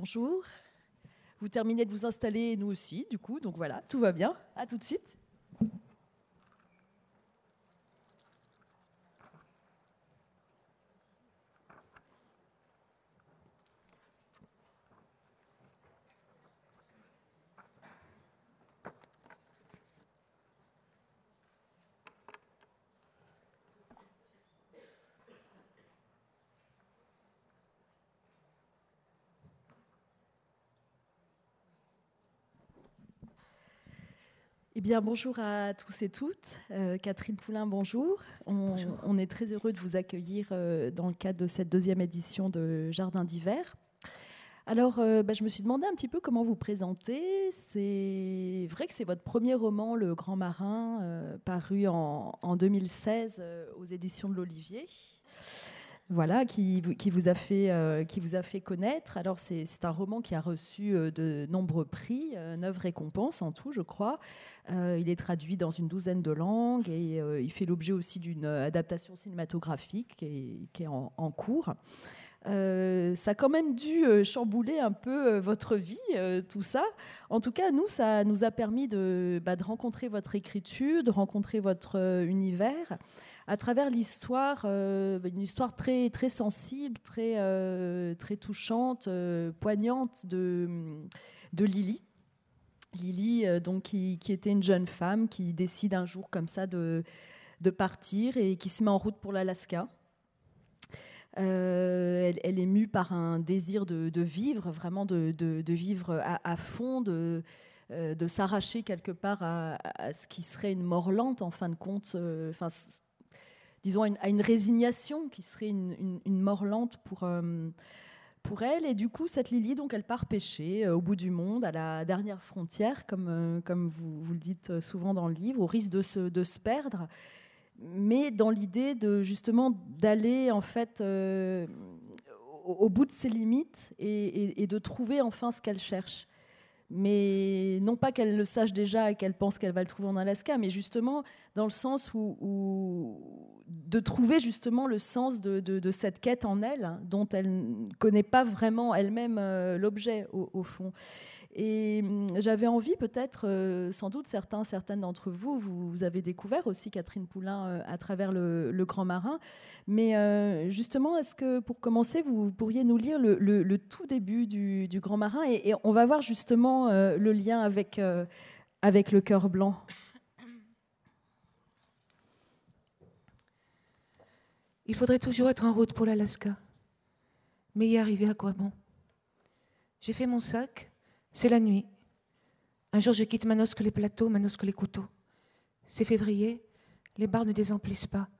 bonjour. Vous terminez de vous installer, nous aussi, du coup, donc voilà, tout va bien. À tout de suite. Eh bien, bonjour à tous et toutes. Euh, Catherine Poulain, bonjour. On, est très heureux de vous accueillir euh, dans le cadre de cette deuxième édition de Jardin d'hiver. Alors, euh, bah, je me suis demandé un petit peu comment vous présenter. C'est vrai que c'est votre premier roman, Le Grand Marin, paru en, en 2016 aux éditions de l'Olivier voilà, qui, vous a fait, euh, qui vous a fait connaître. Alors, c'est un roman qui a reçu euh, de nombreux prix, euh, neuf récompenses en tout, je crois. il est traduit dans une douzaine de langues et il fait l'objet aussi d'une adaptation cinématographique qui est, en, cours. ça a quand même dû chambouler un peu votre vie, tout ça. En tout cas, nous, ça nous a permis de, bah, de rencontrer votre écriture, de rencontrer votre univers à travers l'histoire, euh, une histoire très, très sensible, très, euh, très touchante, euh, poignante de, de Lily. Lily, donc, qui, était une jeune femme qui décide un jour comme ça de, de partir et qui se met en route pour l'Alaska. elle, est mue par un désir de, vivre, vraiment de, de vivre à, fond, de, de s'arracher quelque part à, à, ce qui serait une mort lente en fin de compte. Disons, à une, résignation qui serait une, mort lente pour, euh, pour elle. Et du coup, cette Lily, donc, elle part pêcher euh, au bout du monde, à la dernière frontière, comme, euh, comme vous, vous, le dites souvent dans le livre, au risque de se, de se perdre, mais dans l'idée de justement d'aller en fait au, bout de ses limites et de trouver enfin ce qu'elle cherche mais non pas qu'elle le sache déjà et qu'elle pense qu'elle va le trouver en Alaska, mais justement dans le sens où, de trouver justement le sens de, cette quête en elle, hein, dont elle ne connaît pas vraiment elle-même euh, l'objet au, fond. Et hum, j'avais envie, peut-être, euh, sans doute certains, certaines d'entre vous, vous, avez découvert aussi Catherine Poulain euh, à travers le, Grand Marin. Mais justement, est-ce que pour commencer, vous pourriez nous lire le, tout début du, Grand Marin et, on va voir justement le lien avec, avec le cœur blanc? Il faudrait toujours être en route pour l'Alaska. Mais y arriver à quoi bon? J'ai fait mon sac, c'est la nuit. Un jour, je quitte Manosque les plateaux, Manosque les couteaux. C'est février, les bars ne désemplissent pas.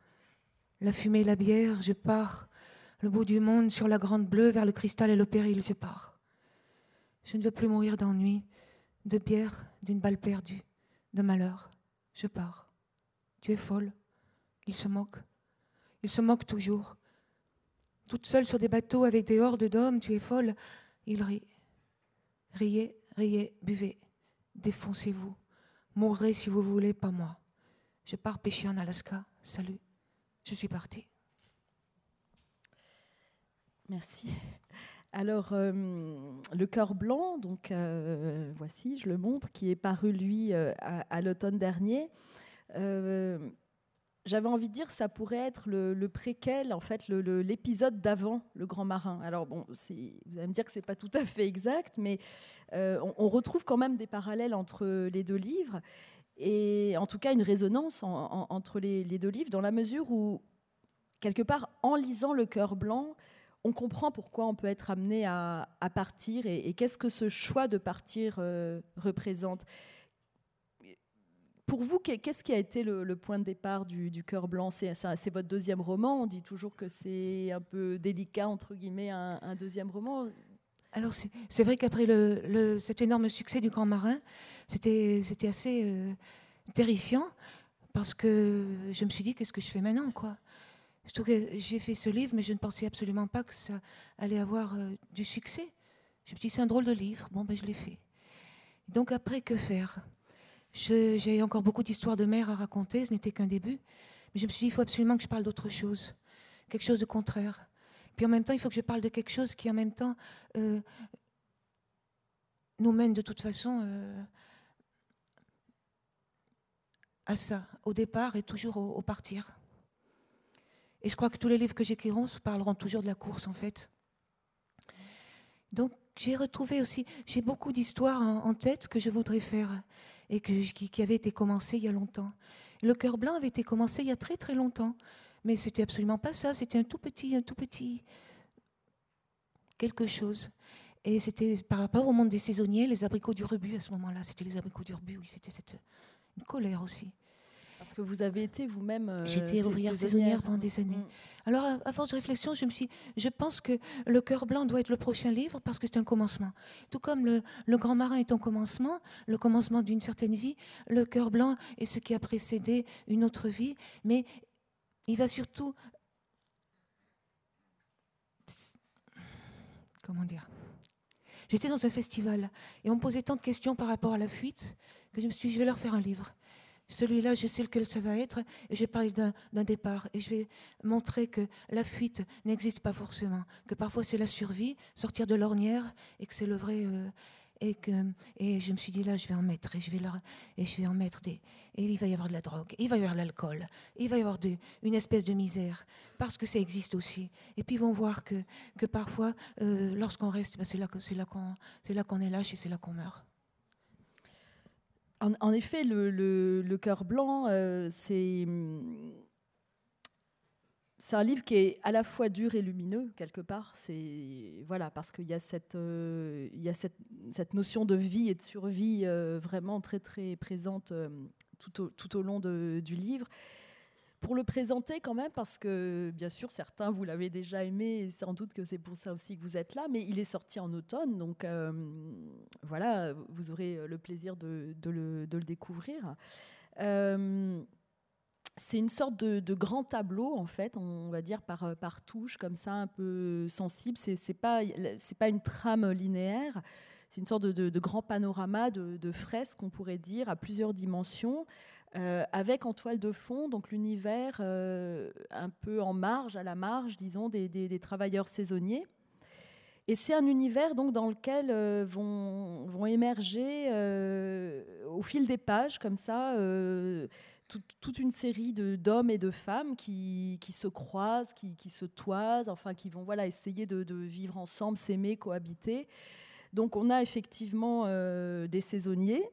La fumée, la bière, je pars. Le bout du monde, sur la grande bleue, vers le cristal et le péril, je pars. Je ne veux plus mourir d'ennui, de bière, d'une balle perdue, de malheur. Je pars. Tu es folle. Il se moque. Il se moque toujours. Toute seule sur des bateaux avec des hordes d'hommes, tu es folle. Il rit. Riez, riez, buvez, défoncez-vous, mourrez si vous voulez, pas moi. Je pars pêcher en Alaska. Salut, je suis partie. Merci. Alors, euh, Le cœur blanc, donc euh, voici, je le montre, qui est paru, lui, euh, à, l'automne dernier j'avais envie de dire ça pourrait être le, préquel, en fait, l'épisode d'avant Le Grand Marin. Alors bon, vous allez me dire que c'est pas tout à fait exact, mais euh, on, retrouve quand même des parallèles entre les deux livres et en tout cas une résonance entre les, deux livres dans la mesure où quelque part, en lisant Le Cœur blanc, on comprend pourquoi on peut être amené à, partir et, qu'est-ce que ce choix de partir euh, représente pour vous, qu'est-ce qui a été le, point de départ du, Cœur Blanc? C'est votre deuxième roman. On dit toujours que c'est un peu délicat, entre guillemets, un, deuxième roman. Alors, c'est vrai qu'après cet énorme succès du Grand Marin, c'était assez euh, terrifiant parce que je me suis dit, qu'est-ce que je fais maintenant quoi? Surtout que j'ai fait ce livre, mais je ne pensais absolument pas que ça allait avoir euh, du succès. Je me suis dit, c'est un drôle de livre. Bon, ben, je l'ai fait. Donc, après, que faire? J'ai encore beaucoup d'histoires de mère à raconter, ce n'était qu'un début. Mais je me suis dit, il faut absolument que je parle d'autre chose, quelque chose de contraire. Puis en même temps, il faut que je parle de quelque chose qui, en même temps, euh, nous mène de toute façon à ça, au départ et toujours au, partir. Et je crois que tous les livres que j'écriront parleront toujours de la course, en fait. Donc, j'ai retrouvé aussi, j'ai beaucoup d'histoires en, tête que je voudrais faire et qui, avaient été commencées il y a longtemps. Le cœur blanc avait été commencé il y a très très longtemps, mais c'était absolument pas ça. C'était un tout petit, un tout petit quelque chose. Et c'était par rapport au monde des saisonniers, les abricots du rebut à ce moment-là. C'était les abricots du rebut, oui, c'était cette colère aussi. Parce que vous avez été vous-même. Euh, été ouvrière saisonnière pendant des années. Mm. Alors, à, force de réflexion, je me suis, je pense que le cœur blanc doit être le prochain livre parce que c'est un commencement. Tout comme le, le, Grand Marin est un commencement, le commencement d'une certaine vie, le cœur blanc est ce qui a précédé une autre vie, mais il va surtout. Comment dire? J'étais dans un festival et on me posait tant de questions par rapport à la fuite que je me suis dit, je vais leur faire un livre. Celui-là, je sais lequel ça va être, et je vais parler d'un départ, et je vais montrer que la fuite n'existe pas forcément, que parfois c'est la survie, sortir de l'ornière, et que c'est le vrai. Euh, et, que, et je me suis dit là, je vais en mettre, et je vais, leur, et je vais en mettre des. Et il va y avoir de la drogue, il va y avoir de l'alcool, il va y avoir une espèce de misère, parce que ça existe aussi. Et puis ils vont voir que, que parfois, euh, lorsqu'on reste, ben, c'est là qu'on là qu'on est lâche et c'est là qu'on meurt. En, effet, le, cœur blanc, euh, c'est c'est un livre qui est à la fois dur et lumineux quelque part. C'est voilà parce qu'il y a cette euh, notion de vie et de survie euh, vraiment très très présente tout, au, long du livre pour le présenter quand même, parce que bien sûr certains vous l'avez déjà aimé, sans doute que c'est pour ça aussi que vous êtes là, mais il est sorti en automne, donc euh, voilà, vous aurez le plaisir de, le, découvrir. Euh, c'est une sorte de, grand tableau, en fait, on va dire par, par touche, comme ça, un peu sensible. C'est n'est pas, pas une trame linéaire, c'est une sorte de, grand panorama de, de fresques, on pourrait dire, à plusieurs dimensions. Euh, avec en toile de fond donc l'univers euh, un peu en marge, à la marge, disons, des, travailleurs saisonniers. Et c'est un univers donc dans lequel euh, vont, vont, émerger au fil des pages, comme ça, toute une série d'hommes et de femmes qui, qui se croisent, qui, qui, se toisent, enfin qui vont voilà, essayer de vivre ensemble, s'aimer, cohabiter. Donc on a effectivement des saisonniers,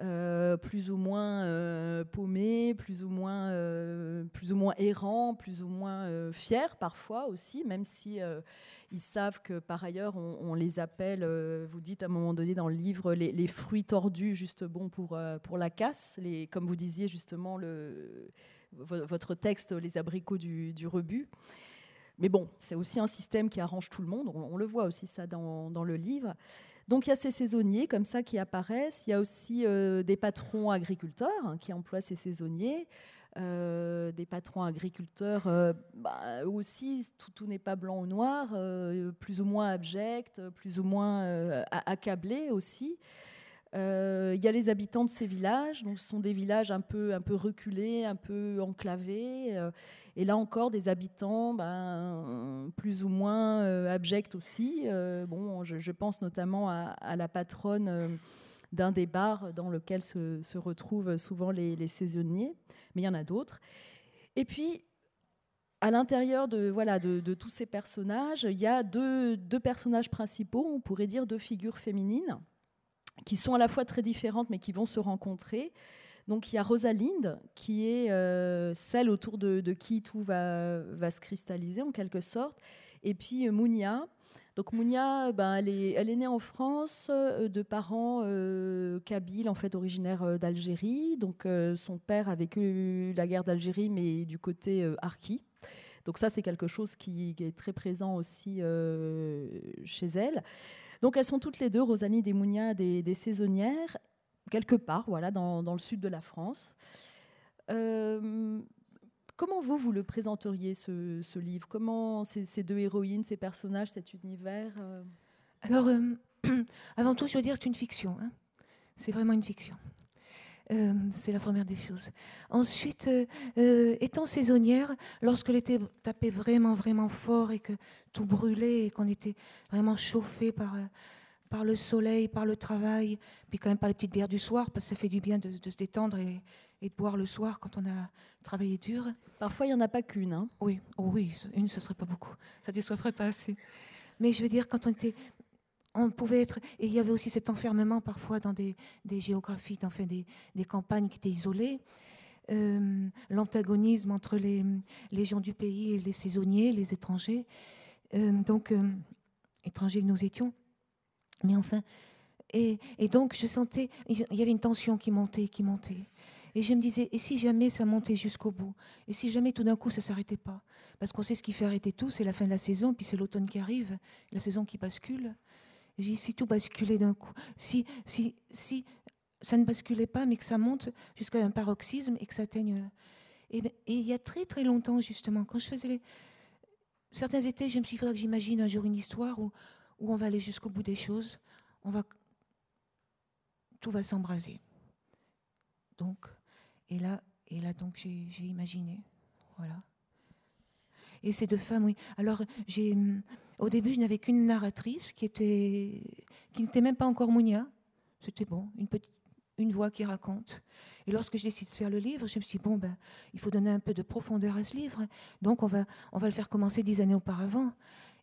euh, plus ou moins euh, paumés, plus ou moins, euh, plus ou moins errants, plus ou moins fiers parfois aussi, même si ils savent que par ailleurs on, les appelle, vous dites à un moment donné dans le livre, les, fruits tordus, juste bon pour, pour la casse, comme vous disiez justement le, votre texte, les abricots du, du rebut. Mais bon, c'est aussi un système qui arrange tout le monde, on, on le voit aussi ça dans, dans le livre. Donc il y a ces saisonniers comme ça qui apparaissent. Il y a aussi euh, des patrons agriculteurs hein, qui emploient ces saisonniers. Euh, des patrons agriculteurs, euh, bah, aussi, tout, n'est pas blanc ou noir, plus ou moins abject, plus ou moins accablés aussi. Il y a les habitants de ces villages, donc ce sont des villages un peu, un peu reculés, un peu enclavés. Et là encore, des habitants ben, plus ou moins euh, abjects aussi. Euh, bon, je, pense notamment à, la patronne euh, d'un des bars dans lequel se, retrouvent souvent les, saisonniers, mais il y en a d'autres. Et puis, à l'intérieur de, voilà, de, tous ces personnages, il y a deux, deux, personnages principaux, on pourrait dire deux figures féminines, qui sont à la fois très différentes, mais qui vont se rencontrer. Donc il y a Rosalinde, qui est euh, celle autour de, qui tout va, se cristalliser en quelque sorte. Et puis euh, Mounia. Donc Mounia, ben, elle, est, née en France euh, de parents kabyles, en fait originaires d'Algérie. Donc son père a vécu la guerre d'Algérie, mais du côté harki. Donc ça, c'est quelque chose qui, est très présent aussi chez elle. Donc elles sont toutes les deux, Rosalinde et Mounia, des, des saisonnières quelque part, voilà, dans, le sud de la France. Euh, comment vous, vous le présenteriez, ce, livre? Comment ces, deux héroïnes, ces personnages, cet univers euh? Alors, euh, avant tout, je veux dire, c'est une fiction. Hein. c'est vraiment une fiction. C'est la première des choses. Ensuite, étant saisonnière, lorsque l'été tapait vraiment, vraiment fort et que tout brûlait et qu'on était vraiment chauffé par, par le soleil, par le travail, puis quand même par les petites bières du soir, parce que ça fait du bien de, se détendre et, de boire le soir quand on a travaillé dur. Parfois, il n'y en a pas qu'une. Hein. Oui, oh oui, une, ce serait pas beaucoup. Ça déçoiverait pas assez. Mais je veux dire, quand on était. On pouvait être. Et il y avait aussi cet enfermement parfois dans des, géographies, enfin des, des campagnes qui étaient isolées. Euh, l'antagonisme entre les, les, gens du pays et les saisonniers, les étrangers. Euh, donc, euh, étrangers que nous étions. Mais enfin, et, donc je sentais, il y avait une tension qui montait, qui montait. Et je me disais, et si jamais ça montait jusqu'au bout? Et si jamais tout d'un coup ça s'arrêtait pas? Parce qu'on sait ce qui fait arrêter tout, c'est la fin de la saison, puis c'est l'automne qui arrive, la saison qui bascule. J'ai dit, si tout basculait d'un coup, si, si, si ça ne basculait pas, mais que ça monte jusqu'à un paroxysme et que ça atteigne. Et, il y a très très longtemps, justement, quand je faisais les... certains étés, je me suis dit, faudrait que j'imagine un jour une histoire où, où on va aller jusqu'au bout des choses, on va, tout va s'embraser. Donc, et là, et là donc j'ai imaginé, voilà. Et ces deux femmes, oui. Alors, j'ai, au début, je n'avais qu'une narratrice qui était, qui n'était même pas encore Mounia. C'était bon, une voix qui raconte. Et lorsque j'ai décidé de faire le livre, je me suis dit, bon, ben, il faut donner un peu de profondeur à ce livre. Donc, on va, on va le faire commencer dix années auparavant.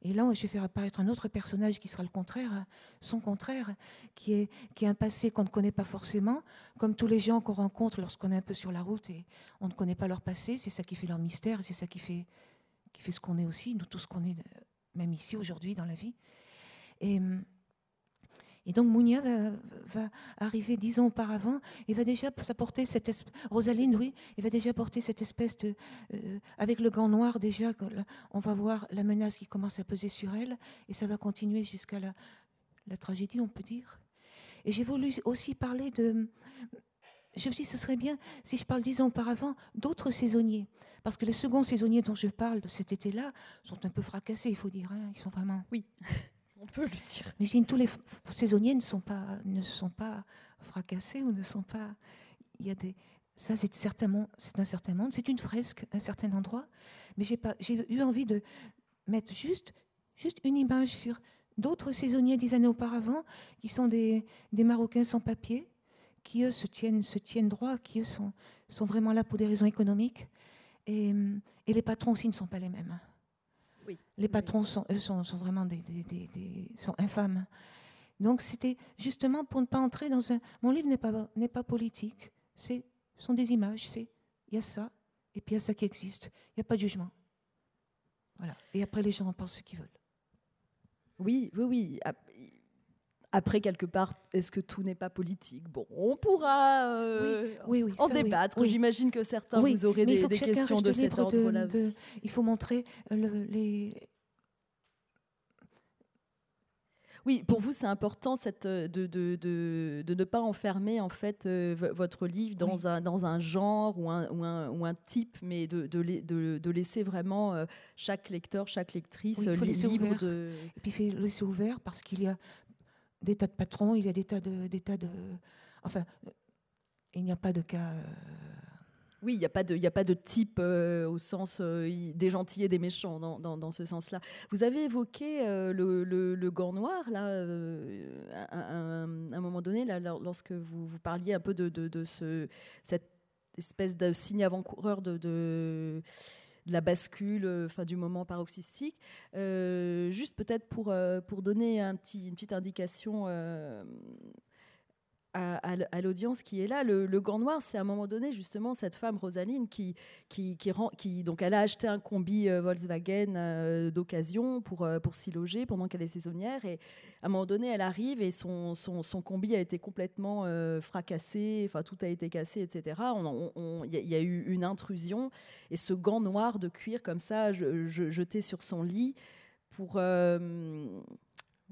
Et là, je vais faire apparaître un autre personnage qui sera le contraire, son contraire, qui est, qui est un passé qu'on ne connaît pas forcément, comme tous les gens qu'on rencontre lorsqu'on est un peu sur la route et on ne connaît pas leur passé. C'est ça qui fait leur mystère, c'est ça qui fait, qui fait ce qu'on est aussi, nous tous qu'on est, même ici aujourd'hui dans la vie. Et, et donc Mounia va, arriver dix ans auparavant et va déjà s'apporter cette espèce, Rosaline, oui, il va déjà porter cette espèce de, euh, avec le gant noir déjà, on va voir la menace qui commence à peser sur elle et ça va continuer jusqu'à la, la tragédie, on peut dire. Et j'ai voulu aussi parler de, je me dis, ce serait bien si je parle dix ans auparavant d'autres saisonniers. Parce que les seconds saisonniers dont je parle de cet été-là sont un peu fracassés, il faut dire. Hein. Ils sont vraiment. Oui. On peut le dire. Mais tous les saisonniers ne sont pas, ne sont pas fracassés ou ne sont pas. Il y a des. Ça, c'est certainement, c'est un certain monde. C'est une fresque, un certain endroit. Mais j'ai pas, j'ai eu envie de mettre juste, juste une image sur d'autres saisonniers dix années auparavant, qui sont des, des Marocains sans papier, qui eux se tiennent, se tiennent droit, qui eux sont, sont vraiment là pour des raisons économiques. Et, et les patrons aussi ne sont pas les mêmes. Les patrons, sont, eux, sont, vraiment des, sont infâmes. Donc c'était justement pour ne pas entrer dans un... Mon livre n'est pas, n'est pas politique, ce sont des images, c'est il y a ça, et puis il y a ça qui existe. Il n'y a pas de jugement. Voilà. Et après, les gens en pensent ce qu'ils veulent. Oui, oui, oui. Après, quelque part, est-ce que tout n'est pas politique? Bon, on pourra euh, en débattre. J'imagine que certains, vous aurez des, questions de cet ordre-là. il faut montrer le, les, oui, pour vous, c'est important cette, de, de, de, de, ne pas enfermer en fait euh, votre livre dans, un, dans un genre ou un, ou un, ou un type, mais de, de, laisser vraiment euh, chaque lecteur, chaque lectrice oui, libre de. Et puis il faut laisser ouvert parce qu'il y a des tas de patrons, il y a des tas de, des tas de enfin, il n'y a pas de cas. Euh, oui, il n'y a, pas de, a pas de type euh, au sens euh, des gentils et des méchants dans, dans, ce sens-là. Vous avez évoqué le, le, gant noir, là, à, un, moment donné, là, lorsque vous, vous parliez un peu de, de, ce, cette espèce de signe avant-coureur de la bascule, euh, enfin du moment paroxystique. Euh, juste peut-être pour, euh, pour donner un petit, une petite indication à, l'audience qui est là. Le, gant noir, c'est à un moment donné justement cette femme Rosaline qui, qui, donc elle a acheté un combi euh, Volkswagen euh, d'occasion pour, euh, pour s'y loger pendant qu'elle est saisonnière et à un moment donné elle arrive et son, son, son combi a été complètement fracassé, enfin tout a été cassé, etc. Il y, a eu une intrusion et ce gant noir de cuir comme ça jeté sur son lit pour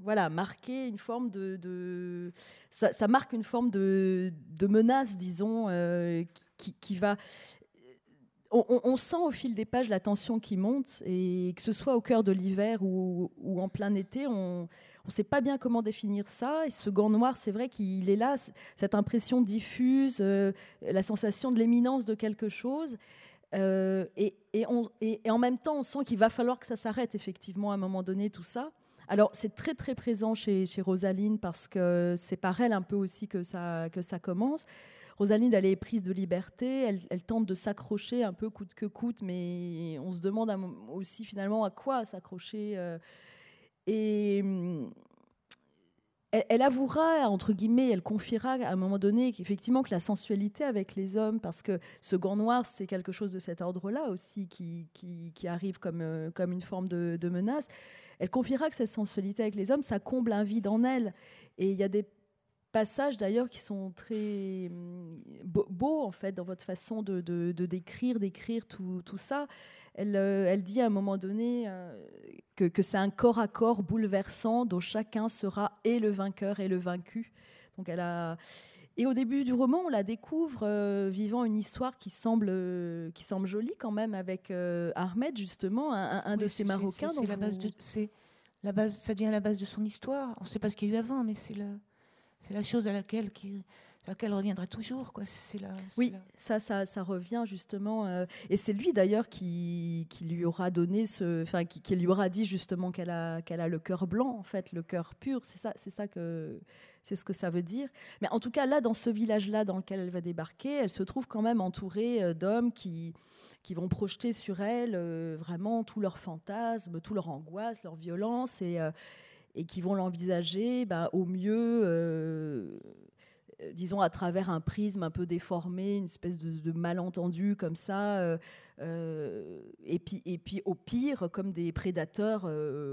voilà, marquer une forme de, ça, marque une forme de, menace, disons, euh, qui, va. On, sent au fil des pages la tension qui monte et que ce soit au cœur de l'hiver ou, en plein été, on ne sait pas bien comment définir ça. Et ce gant noir, c'est vrai qu'il est là, cette impression diffuse, euh, la sensation de l'éminence de quelque chose. Euh, et, et, en même temps, on sent qu'il va falloir que ça s'arrête effectivement à un moment donné, tout ça Alors c'est très très présent chez, Rosaline parce que c'est par elle un peu aussi que ça, commence. Rosaline, elle est prise de liberté, elle, tente de s'accrocher un peu coûte que coûte, mais on se demande aussi finalement à quoi s'accrocher. Euh. et elle, avouera, entre guillemets, elle confiera à un moment donné qu'effectivement que la sensualité avec les hommes, parce que ce gant noir, c'est quelque chose de cet ordre-là aussi qui, qui, arrive comme, euh, comme une forme de, de menace, elle confiera que cette sensualité avec les hommes, ça comble un vide en elle. Et il y a des passages d'ailleurs qui sont très hum, beaux en fait dans votre façon de, de, décrire, d'écrire tout, tout, ça. Elle, euh, elle, dit à un moment donné euh, que, que c'est un corps à corps bouleversant dont chacun sera et le vainqueur et le vaincu. Donc elle a et au début du roman, on la découvre euh, vivant une histoire qui semble, qui semble jolie quand même avec Ahmed justement, un, de ces Marocains. C'est la base de, la base, ça devient la base de son histoire. On ne sait pas ce qu'il y a eu avant, mais c'est c'est la chose à laquelle, qui, laquelle reviendra toujours. Quoi. C'est la, oui, Ça, ça, ça, revient justement. Euh, et c'est lui d'ailleurs qui, qui, lui aura donné ce, enfin, qui, qui, lui aura dit justement qu'elle a, qu'elle a le cœur blanc, en fait, le cœur pur. C'est ça, c'est ça que, c'est ce que ça veut dire. Mais en tout cas, là, dans ce village-là dans lequel elle va débarquer, elle se trouve quand même entourée euh, d'hommes qui qui vont projeter sur elle euh, vraiment tous leurs fantasmes, tous leurs angoisses, leurs violences et et qui vont l'envisager bah, au mieux, euh, disons, à travers un prisme un peu déformé, une espèce de, malentendu comme ça, euh, euh, et, puis, et puis au pire, comme des prédateurs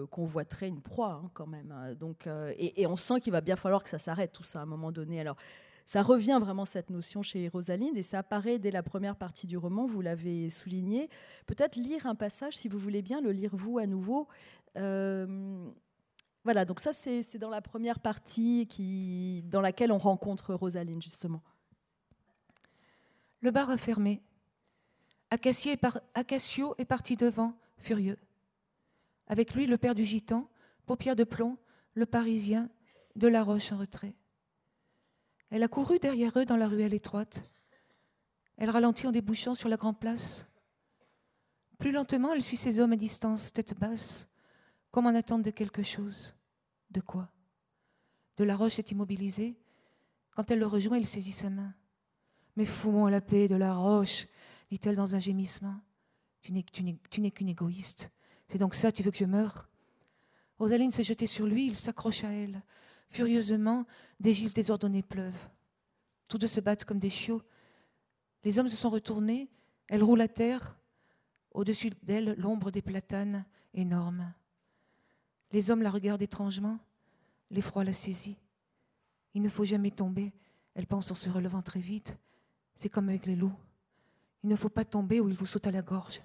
convoiteraient une proie hein, quand même. Hein. Donc, et, on sent qu'il va bien falloir que ça s'arrête tout ça à un moment donné. Alors, ça revient vraiment cette notion chez Rosaline et ça apparaît dès la première partie du roman, vous l'avez souligné. Peut-être lire un passage, si vous voulez bien le lire vous à nouveau. Voilà, donc ça c'est dans la première partie qui, dans laquelle on rencontre Rosaline justement. Le bar refermé. Acacio est parti devant, furieux. Avec lui, le père du gitan, paupières de plomb, le parisien, de la roche en retrait. Elle a couru derrière eux dans la ruelle étroite. Elle ralentit en débouchant sur la grande place. Plus lentement, elle suit ses hommes à distance, tête basse, comme en attente de quelque chose. De quoi? De la roche est immobilisée. Quand elle le rejoint, il saisit sa main. Mais fous-moi la paix de la roche, dit-elle dans un gémissement. Tu n'es qu'une égoïste. C'est donc ça, tu veux que je meure? Rosaline s'est jetée sur lui, il s'accroche à elle. Furieusement, des gifles désordonnées pleuvent. Tous deux se battent comme des chiots. Les hommes se sont retournés, elle roule à terre. Au-dessus d'elle, l'ombre des platanes énormes. Les hommes la regardent étrangement. L'effroi la saisit. Il ne faut jamais tomber. Elle pense en se relevant très vite. C'est comme avec les loups. Il ne faut pas tomber ou il vous saute à la gorge.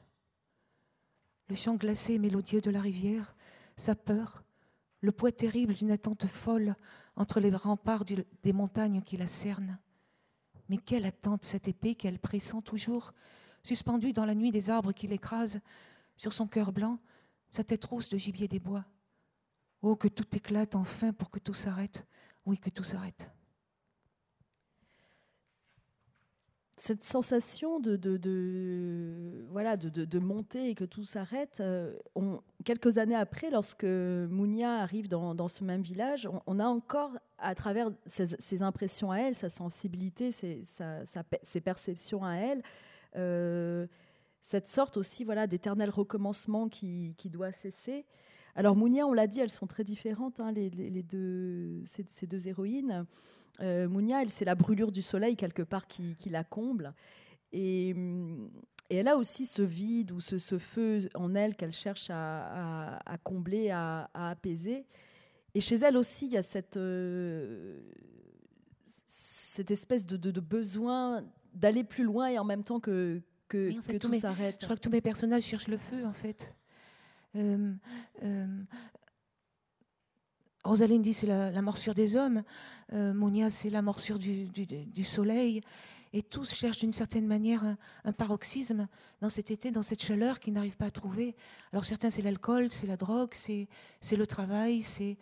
Le chant glacé et mélodieux de la rivière, sa peur, le poids terrible d'une attente folle entre les remparts des montagnes qui la cernent. Mais quelle attente cette épée qu'elle pressent toujours, suspendue dans la nuit des arbres qui l'écrasent, sur son cœur blanc, sa tête rousse de gibier des bois. Oh, que tout éclate enfin pour que tout s'arrête. Oui, que tout s'arrête. Cette sensation de, de, voilà, de, monter et que tout s'arrête, euh, quelques années après, lorsque Mounia arrive dans, ce même village, on, a encore, à travers ses, impressions à elle, sa sensibilité, ses, ses perceptions à elle, euh, cette sorte aussi voilà, d'éternel recommencement qui, qui doit cesser. Alors Mounia, on l'a dit, elles sont très différentes, hein, les, deux, ces, deux héroïnes. Euh, Mounia, elle, c'est la brûlure du soleil quelque part qui, la comble. Et, elle a aussi ce vide ou ce, feu en elle qu'elle cherche à, combler, à, apaiser. Et chez elle aussi, il y a cette, euh, cette espèce de, besoin d'aller plus loin et en même temps que, que, tout s'arrête. Je crois que tous mes personnages cherchent le feu, en fait. Euh, euh, Rosaline dit c'est la, morsure des hommes, euh, Monia c'est la morsure du, soleil, et tous cherchent d'une certaine manière un, paroxysme dans cet été, dans cette chaleur qu'ils n'arrivent pas à trouver. Alors certains c'est l'alcool, c'est la drogue, c'est le travail, c'est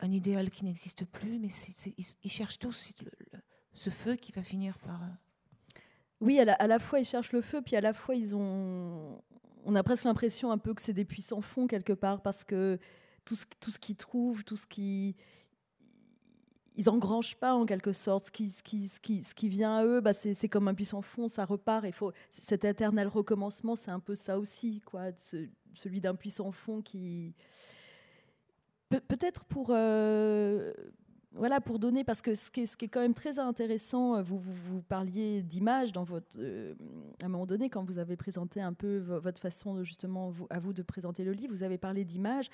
un idéal qui n'existe plus, mais ils, cherchent tous ce feu qui va finir par oui, à la, fois ils cherchent le feu, puis à la fois ils ont, on a presque l'impression un peu que c'est des puissants fonds quelque part, parce que tout ce, tout ce qu'ils trouvent, tout ce qui ils engrangent pas en quelque sorte. Ce qui, ce qui, ce qui, ce qui vient à eux, bah, c'est comme un puissant fond, ça repart. Il faut cet éternel recommencement, c'est un peu ça aussi, quoi, celui d'un puissant fond qui peut-être pour euh, voilà pour donner parce que ce qui est, quand même très intéressant, euh, vous, vous, parliez d'image dans votre euh, à un moment donné quand vous avez présenté un peu votre façon justement vous, à vous de présenter le livre, vous avez parlé d'image.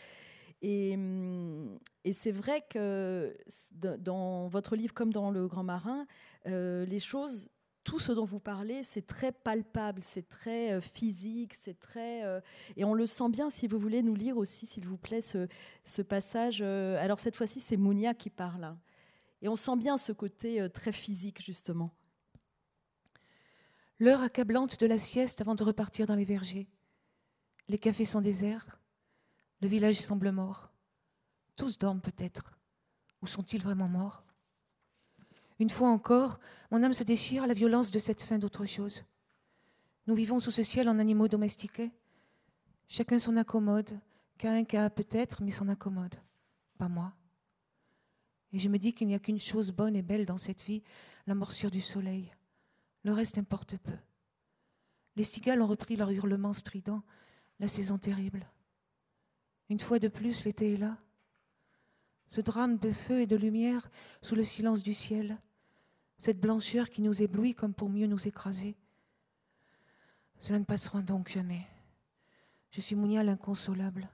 Hum, et, c'est vrai que dans votre livre comme dans Le Grand Marin, euh, les choses, tout ce dont vous parlez, c'est très palpable, c'est très euh, physique, c'est très... Euh, et on le sent bien, si vous voulez nous lire aussi, s'il vous plaît, ce, passage. alors cette fois-ci, c'est Mounia qui parle. Et on sent bien ce côté très physique, justement. L'heure accablante de la sieste avant de repartir dans les vergers. Les cafés sont déserts. Le village semble mort. Tous dorment peut-être. Ou sont-ils vraiment morts? Une fois encore, mon âme se déchire à la violence de cette fin d'autre chose. Nous vivons sous ce ciel en animaux domestiqués. Chacun s'en accommode, qu'à un cas peut-être, mais s'en accommode. Pas moi. Et je me dis qu'il n'y a qu'une chose bonne et belle dans cette vie, la morsure du soleil. Le reste importe peu. Les cigales ont repris leur hurlement strident, la saison terrible. Une fois de plus, l'été est là. Ce drame de feu et de lumière sous le silence du ciel, cette blancheur qui nous éblouit comme pour mieux nous écraser. Cela ne passera donc jamais. Je suis Mounia l'inconsolable.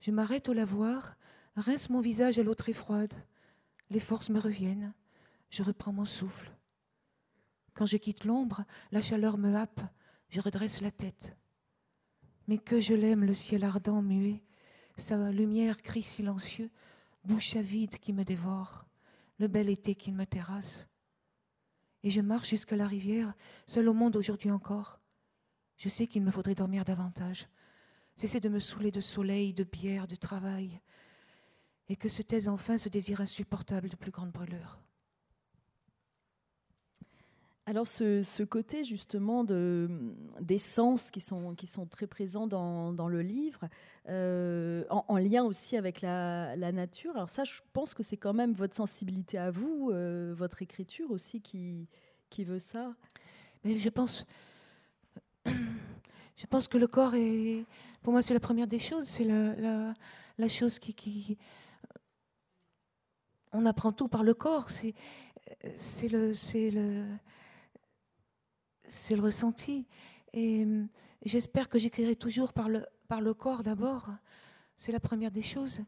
Je m'arrête au lavoir, rince mon visage à l'eau très froide. Les forces me reviennent. Je reprends mon souffle. Quand je quitte l'ombre, la chaleur me happe. Je redresse la tête. Mais que je l'aime, le ciel ardent, muet, sa lumière, cri silencieux, bouche avide qui me dévore, le bel été qui me terrasse. Et je marche jusqu'à la rivière, seul au monde aujourd'hui encore. Je sais qu'il me faudrait dormir davantage, cesser de me saouler de soleil, de bière, de travail, et que se taise enfin ce désir insupportable de plus grande brûlure. Alors ce, côté justement de, des sens qui sont, qui sont très présents dans, dans le livre, euh, en, lien aussi avec la, nature, alors ça je pense que c'est quand même votre sensibilité à vous, euh, votre écriture aussi qui, qui veut ça. Mais je pense, je pense que le corps est, pour moi c'est la première des choses, c'est la, la, chose qui, qui... On apprend tout par le corps, c'est le... C'est le c'est le ressenti. Et euh, j'espère que j'écrirai toujours par le, par le corps d'abord. C'est la première des choses.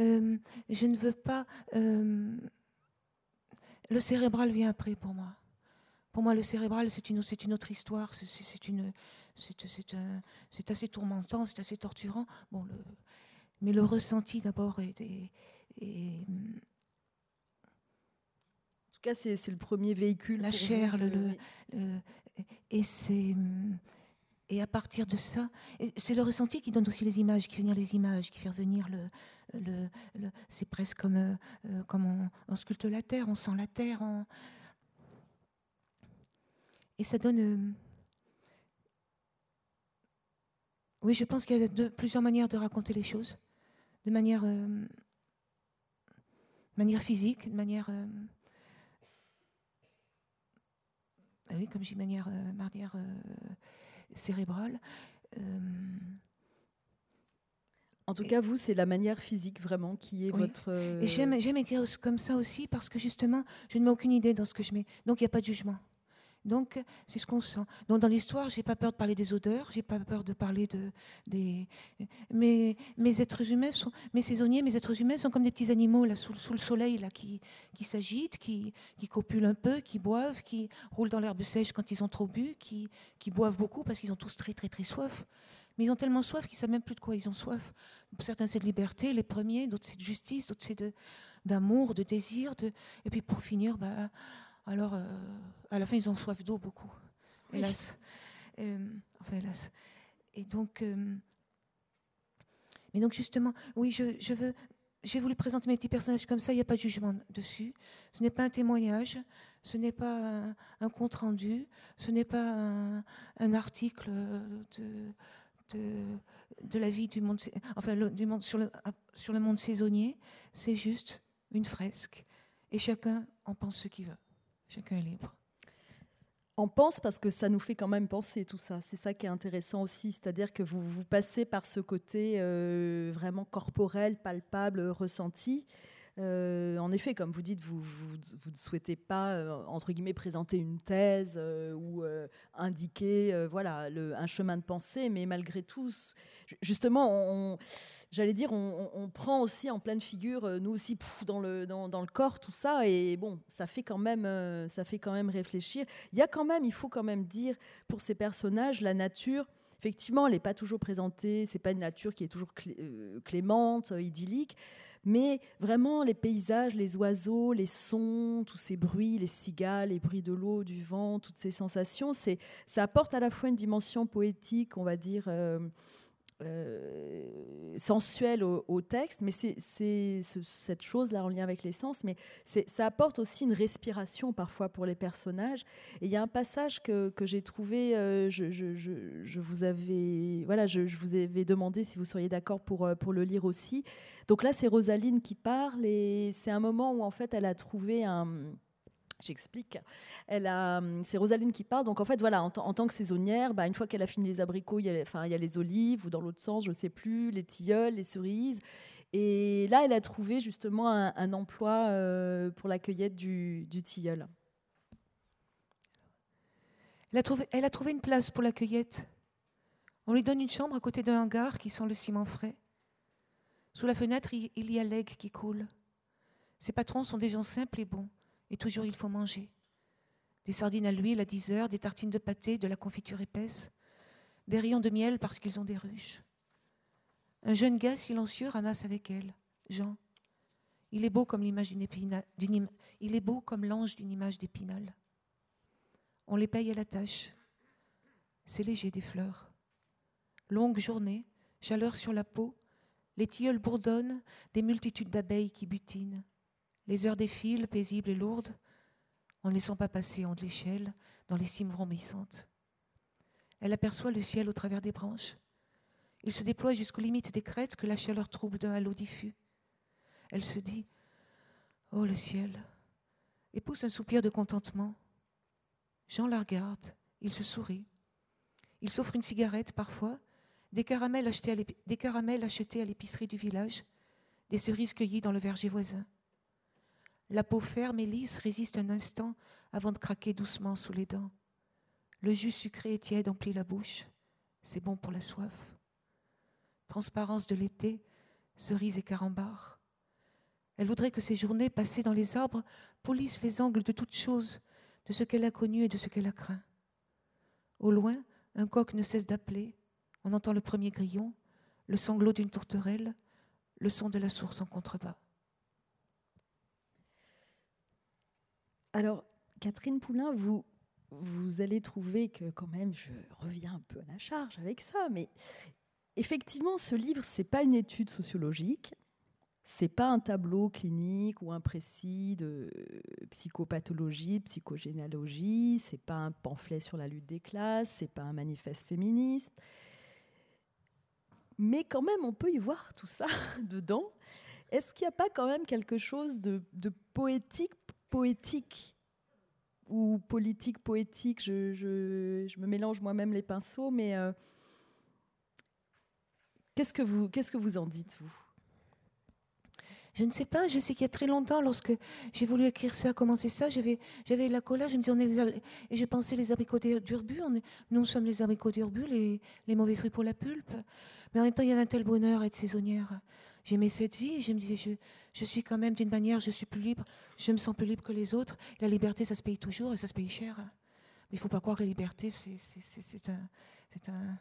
Euh, je ne veux pas. Euh, le cérébral vient après pour moi. Pour moi, le cérébral, c'est une, c'est une autre histoire. C'est, une, c'est, assez tourmentant, c'est assez torturant. Bon, le, mais le ressenti d'abord est, est, en tout cas, c'est, le premier véhicule. La chair, le, et c'est et à partir de ça, c'est le ressenti qui donne aussi les images, qui fait venir les images, qui fait venir le. c'est presque comme, euh, euh, comme on, sculpte la terre, on sent la terre. Et ça donne. Euh, oui, je pense qu'il y a de, plusieurs manières de raconter les choses. De manière, manière physique, de manière. Ah oui, comme j'ai manière, euh, manière euh, cérébrale. Euh, en tout cas, vous, c'est la manière physique vraiment qui est votre. Et j'aime, j'aime écrire comme ça aussi parce que justement, je ne mets aucune idée dans ce que je mets. Donc, il n'y a pas de jugement. Donc, c'est ce qu'on sent. Donc, dans l'histoire, j'ai pas peur de parler des odeurs, j'ai pas peur de parler de des. Mes, mes êtres humains sont, mes saisonniers, mes êtres humains sont comme des petits animaux là sous, le soleil là qui qui s'agitent, qui qui copulent un peu, qui boivent, qui roulent dans l'herbe sèche quand ils ont trop bu, qui qui boivent beaucoup parce qu'ils ont tous très très très soif. Mais ils ont tellement soif qu'ils savent même plus de quoi ils ont soif. Certains c'est de liberté, les premiers, d'autres c'est de justice, d'autres c'est de d'amour, de désir, de et puis pour finir, bah alors, euh, à la fin, ils ont soif d'eau beaucoup, hélas. Euh, enfin, hélas. Et donc, euh, mais donc justement, oui, je, veux, j'ai voulu présenter mes petits personnages comme ça. Il n'y a pas de jugement dessus. Ce n'est pas un témoignage. ce n'est pas un, compte-rendu, ce n'est pas un, article de, de, la vie du monde, enfin, du monde sur, le, sur le monde saisonnier, c'est juste une fresque. Et chacun en pense ce qu'il veut. Chacun est libre. On pense parce que ça nous fait quand même penser tout ça. C'est ça qui est intéressant aussi, c'est-à-dire que vous, vous passez par ce côté euh, vraiment corporel, palpable, ressenti. Euh, en effet, comme vous dites, vous, ne souhaitez pas, euh, entre guillemets, présenter une thèse euh, ou indiquer voilà, un chemin de pensée, mais malgré tout, justement, j'allais dire, on, prend aussi en pleine figure, nous aussi, dans, le, dans, dans, le corps, tout ça, et bon, ça fait, quand même, ça fait quand même réfléchir. Il y a quand même, il faut quand même dire, pour ces personnages, la nature effectivement, elle n'est pas toujours présentée, c'est pas une nature qui est toujours clémente, idyllique, mais vraiment les paysages, les oiseaux, les sons, tous ces bruits, les cigales, les bruits de l'eau, du vent, toutes ces sensations, c'est, ça apporte à la fois une dimension poétique, on va dire, euh, euh, sensuelle au, texte, mais c'est cette chose-là en lien avec l'essence, mais ça apporte aussi une respiration parfois pour les personnages. Et il y a un passage que, que j'ai trouvé, euh, je, vous avais, voilà, je, vous avais demandé si vous seriez d'accord pour, pour le lire aussi. Donc là, c'est Rosaline qui parle et c'est un moment où en fait elle a trouvé un J'explique. Elle a, c'est Rosaline qui parle. Donc en fait, voilà, en, tant que saisonnière, bah, une fois qu'elle a fini les abricots, il y a, enfin, y a les olives ou dans l'autre sens, je ne sais plus, les tilleuls, les cerises. Et là, elle a trouvé justement un, emploi euh, pour la cueillette du, tilleul. Elle a, trouvé, elle a trouvé une place pour la cueillette. On lui donne une chambre à côté d'un hangar qui sent le ciment frais. Sous la fenêtre, il y a l'aigle qui coule. Ses patrons sont des gens simples et bons. Et toujours il faut manger. Des sardines à l'huile à 10 heures, des tartines de pâté, de la confiture épaisse, des rayons de miel parce qu'ils ont des ruches. Un jeune gars silencieux ramasse avec elle, Jean. Il est beau comme l'image d'une épinal, il est beau comme l'ange d'une image d'épinal. On les paye à la tâche. C'est léger des fleurs. Longue journée, chaleur sur la peau, les tilleuls bourdonnent, des multitudes d'abeilles qui butinent. Les heures défilent, paisibles et lourdes, en ne laissant pas passer de l'échelle dans les cimes vrombissantes. Elle aperçoit le ciel au travers des branches. Il se déploie jusqu'aux limites des crêtes que la chaleur trouble d'un halo diffus. Elle se dit Oh le ciel et pousse un soupir de contentement. Jean la regarde, il se sourit. Il s'offre une cigarette parfois, des caramels achetés à l'épicerie du village, des cerises cueillies dans le verger voisin. La peau ferme et lisse résiste un instant avant de craquer doucement sous les dents. Le jus sucré et tiède emplit la bouche. C'est bon pour la soif. Transparence de l'été, cerises et carambars. Elle voudrait que ces journées passées dans les arbres polissent les angles de toutes choses, de ce qu'elle a connu et de ce qu'elle a craint. Au loin, un coq ne cesse d'appeler. On entend le premier grillon, le sanglot d'une tourterelle, le son de la source en contrebas. Alors, Catherine Poulain, vous, vous allez trouver que quand même, je reviens un peu à la charge avec ça, mais effectivement, ce livre, c'est pas une étude sociologique, c'est pas un tableau clinique ou un précis de psychopathologie, psychogénéalogie, c'est pas un pamphlet sur la lutte des classes, c'est pas un manifeste féministe. Mais quand même, on peut y voir tout ça dedans. Est-ce qu'il n'y a pas quand même quelque chose de, poétique poétique ou politique poétique, je, je, me mélange moi-même les pinceaux, mais euh, qu'est-ce que vous qu'est-ce que vous en dites vous? Je ne sais pas, je sais qu'il y a très longtemps, lorsque j'ai voulu écrire ça, commencer ça, j'avais, j'avais la colère, je me disais, on est et je pensais les abricots d'Urbu, nous sommes les abricots d'Urbu, les, les mauvais fruits pour la pulpe. Mais en même temps, il y avait un tel bonheur à être saisonnière j'aimais cette vie et je me disais, je, je suis quand même d'une manière, je suis plus libre, je me sens plus libre que les autres. La liberté, ça se paye toujours et ça se paye cher. Mais il ne faut pas croire que la liberté, c'est un, un.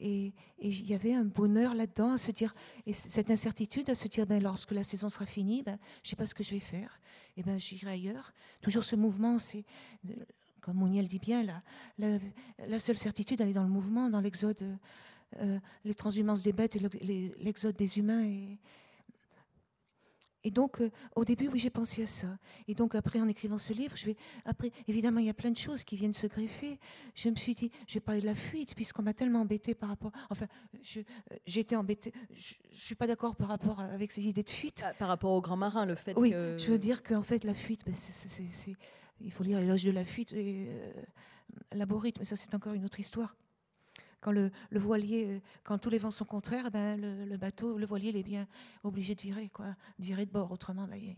Et il y avait un bonheur là-dedans à se dire, et cette incertitude à se dire, ben, lorsque la saison sera finie, ben, je ne sais pas ce que je vais faire, et ben, j'irai ailleurs. Toujours ce mouvement, c'est, comme Mouniel dit bien, la, la, seule certitude, elle est dans le mouvement, dans l'exode euh, les transhumances des bêtes et l'exode des humains. Et donc, euh, au début, oui, j'ai pensé à ça. Et donc, après, en écrivant ce livre, je vais. Après, évidemment, il y a plein de choses qui viennent se greffer. Je me suis dit, je vais parler de la fuite, puisqu'on m'a tellement embêté par rapport. Enfin, j'ai été embêtée. Je ne suis pas d'accord par rapport avec ces idées de fuite. Ah, par rapport au grand marin, le fait oui, je veux dire qu'en fait, la fuite, ben, il faut lire l'éloge de la fuite et euh, mais ça, c'est encore une autre histoire quand le, voilier, quand tous les vents sont contraires, ben le, bateau, le voilier, il est bien obligé de virer, quoi, de virer de bord. Autrement, ben,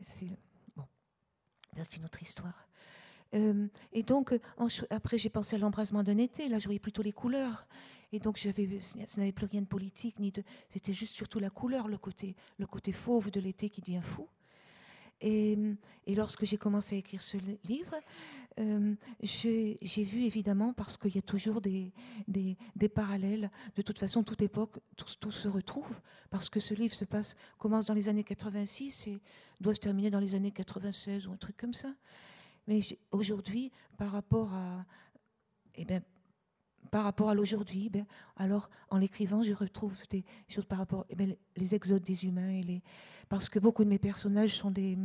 c'est bon, c'est une autre histoire. Euh, et donc, après, j'ai pensé à l'embrasement d'un été. Là, je voyais plutôt les couleurs. Et donc, j'avais, ça n'avait plus rien de politique, ni de. C'était juste surtout la couleur, le côté, le côté fauve de l'été qui devient fou. Et, lorsque j'ai commencé à écrire ce livre, euh, j'ai vu évidemment, parce qu'il y a toujours des, parallèles, de toute façon, toute époque, tout, se retrouve, parce que ce livre se passe, commence dans les années 86 et doit se terminer dans les années 96 ou un truc comme ça. Mais aujourd'hui, par rapport à, eh bien, par rapport à l'aujourd'hui, ben, alors en l'écrivant, je retrouve des choses par rapport eh ben, les exodes des humains et les parce que beaucoup de mes personnages sont des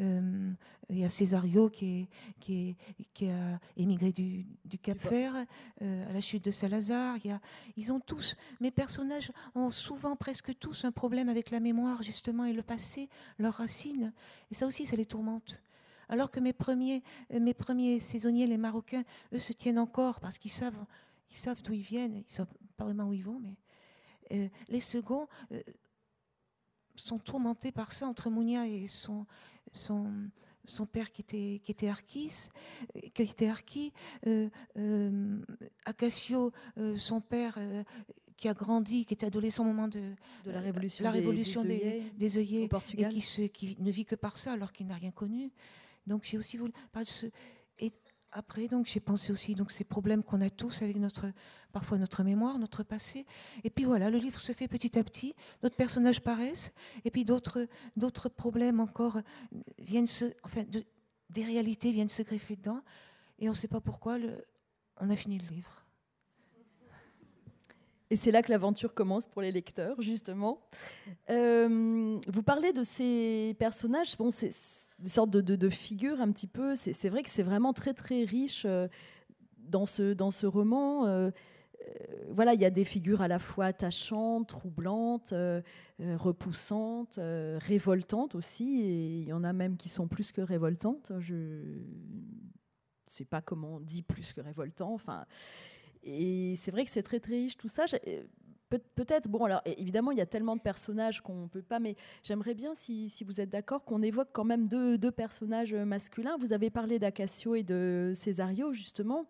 euh, il y a Césario qui qui, qui a émigré du, Cap Vert euh, à la chute de Salazar. Il y a, ils ont tous mes personnages ont souvent presque tous un problème avec la mémoire justement et le passé, leurs racines et ça aussi ça les tourmente. Alors que mes premiers, mes premiers saisonniers, les Marocains, eux se tiennent encore parce qu'ils savent ils savent d'où ils viennent, ils savent pas vraiment où ils vont, mais euh, les seconds euh, sont tourmentés par ça entre Mounia et son, son, son père qui était, qui était Arquis, qui était euh, Acacio, son père qui a grandi, qui était adolescent au moment de, de la révolution, la révolution des, des, œillets, au Portugal. et qui, se, qui, ne vit que par ça alors qu'il n'a rien connu. Donc j'ai aussi voulu parler de ce, après, donc, j'ai pensé aussi donc ces problèmes qu'on a tous avec notre, parfois notre mémoire, notre passé. Et puis voilà, le livre se fait petit à petit. D'autres personnages paraissent, et puis d'autres, d'autres problèmes encore viennent se, enfin, des réalités viennent se greffer dedans. Et on ne sait pas pourquoi. On a fini le livre. Et c'est là que l'aventure commence pour les lecteurs, justement. Euh, vous parlez de ces personnages. Bon, c'est des sortes de, de, figures un petit peu. C'est vrai que c'est vraiment très très riche euh, dans, ce, dans ce roman. Euh, euh, voilà, il y a des figures à la fois attachantes, troublantes, repoussantes, révoltantes aussi, et il y en a même qui sont plus que révoltantes. Je ne sais pas comment on dit plus que révoltant. Enfin, et c'est vrai que c'est très très riche tout ça. Peut-être, bon, alors évidemment, il y a tellement de personnages qu'on ne peut pas, mais j'aimerais bien, si, vous êtes d'accord, qu'on évoque quand même deux, personnages masculins. Vous avez parlé d'Acacio et de Césario, justement.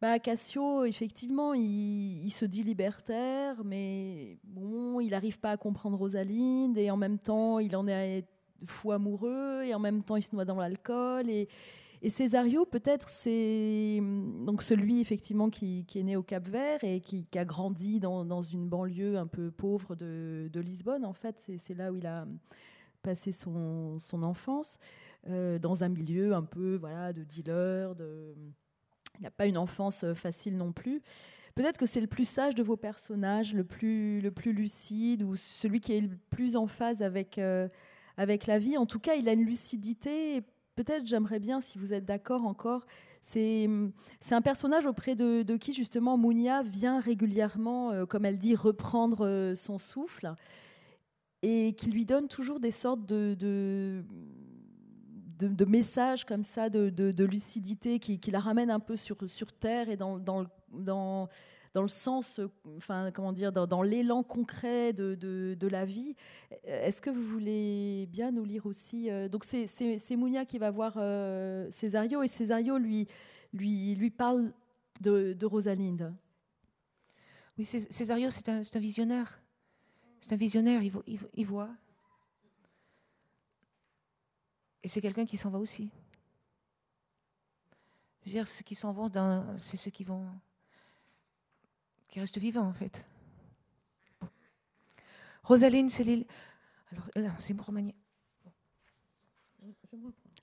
Bah, Acacio, effectivement, il, se dit libertaire, mais bon, il n'arrive pas à comprendre Rosalinde, et en même temps, il en est fou amoureux, et en même temps, il se noie dans l'alcool, et, et Césario, peut-être, c'est hum, donc celui effectivement qui, est né au Cap Vert et qui, a grandi dans, une banlieue un peu pauvre de, Lisbonne. En fait, c'est là où il a passé son, enfance, euh, dans un milieu un peu voilà de dealer. De... Il n'a pas une enfance facile non plus. Peut-être que c'est le plus sage de vos personnages, le plus, le plus lucide, ou celui qui est le plus en phase avec, euh, avec la vie. En tout cas, il a une lucidité peut-être j'aimerais bien, si vous êtes d'accord encore, c'est un personnage auprès de, qui justement Mounia vient régulièrement, euh, comme elle dit, reprendre euh, son souffle et qui lui donne toujours des sortes de, de, messages comme ça, de, lucidité, qui, qui, la ramène un peu sur, sur Terre et dans, dans, dans dans le sens, enfin, comment dire, dans, l'élan concret de, de, la vie. Est-ce que vous voulez bien nous lire aussi euh, Donc, c'est Mounia qui va voir euh, Césario et Césario lui, lui, lui parle de, de Rosalinde. Oui, Césario, c'est un, un, visionnaire. C'est un visionnaire, il, voit. Et c'est quelqu'un qui s'en va aussi. Je ceux qui s'en vont, c'est ceux qui vont qui reste vivant en fait. Rosaline, c'est l'île. Alors euh, c'est Romagné.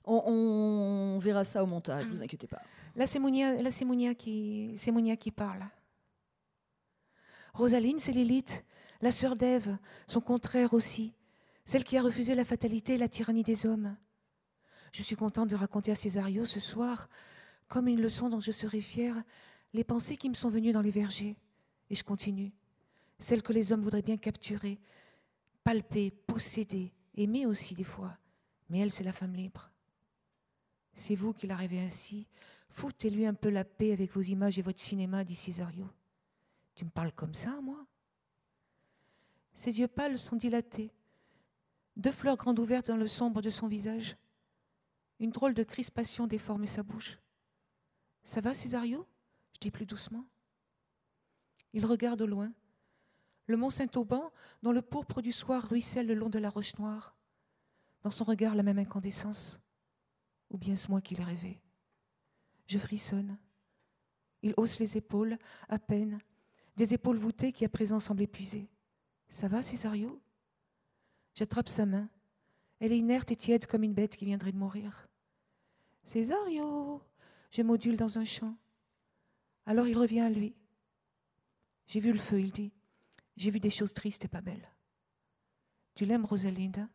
On, on, verra ça au montage, ne vous inquiétez pas. Là, c'est Mounia, là, c'est Mounia qui, c'est Mounia qui parle. Rosaline, c'est Lilith, la sœur d'Ève, son contraire aussi. celle qui a refusé la fatalité et la tyrannie des hommes. Je suis contente de raconter à Césario ce soir, comme une leçon dont je serai fière, les pensées qui me sont venues dans les vergers. Et je continue. Celles que les hommes voudraient bien capturer, palper, posséder, aimer aussi des fois. Mais elle, c'est la femme libre. C'est vous qui la ainsi. Foutez-lui un peu la paix avec vos images et votre cinéma, dit Césario. Tu me parles comme ça, moi? Ses yeux pâles sont dilatés. Deux fleurs grandes ouvertes dans le sombre de son visage. Une drôle de crispation déforme sa bouche. Ça va, Césario? Je dis plus doucement. Il regarde au loin. Le mont Saint-Auban, dont le pourpre du soir ruisselle le long de la roche noire. Dans son regard, la même incandescence. Ou bien c'est moi qui l'ai rêvé? Je frissonne. Il hausse les épaules, à peine, des épaules voûtées qui à présent semblent épuisées. Ça va, Césario? J'attrape sa main. Elle est inerte et tiède comme une bête qui viendrait de mourir. Césario Je module dans un chant. Alors il revient à lui. J'ai vu le feu, il dit. J'ai vu des choses tristes et pas belles. Tu l'aimes, Rosalinda?